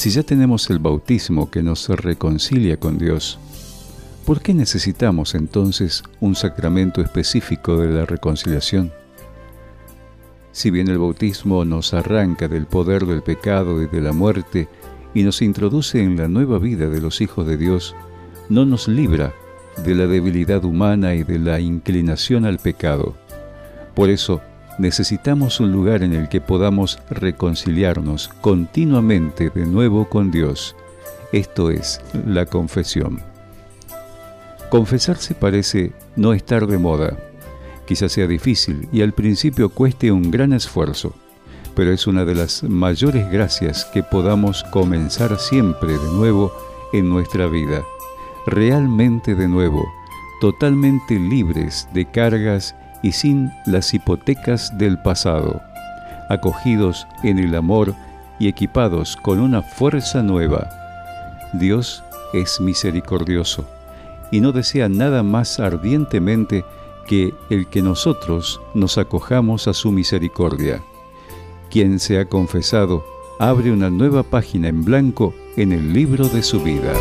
Si ya tenemos el bautismo que nos reconcilia con Dios, ¿por qué necesitamos entonces un sacramento específico de la reconciliación? Si bien el bautismo nos arranca del poder del pecado y de la muerte y nos introduce en la nueva vida de los hijos de Dios, no nos libra de la debilidad humana y de la inclinación al pecado. Por eso, necesitamos un lugar en el que podamos reconciliarnos continuamente de nuevo con Dios. Esto es la confesión. Confesarse parece no estar de moda. Quizás sea difícil y al principio cueste un gran esfuerzo, pero es una de las mayores gracias que podamos comenzar siempre de nuevo en nuestra vida realmente de nuevo, totalmente libres de cargas y sin las hipotecas del pasado, acogidos en el amor y equipados con una fuerza nueva. Dios es misericordioso y no desea nada más ardientemente que el que nosotros nos acojamos a su misericordia. Quien se ha confesado abre una nueva página en blanco en el libro de su vida.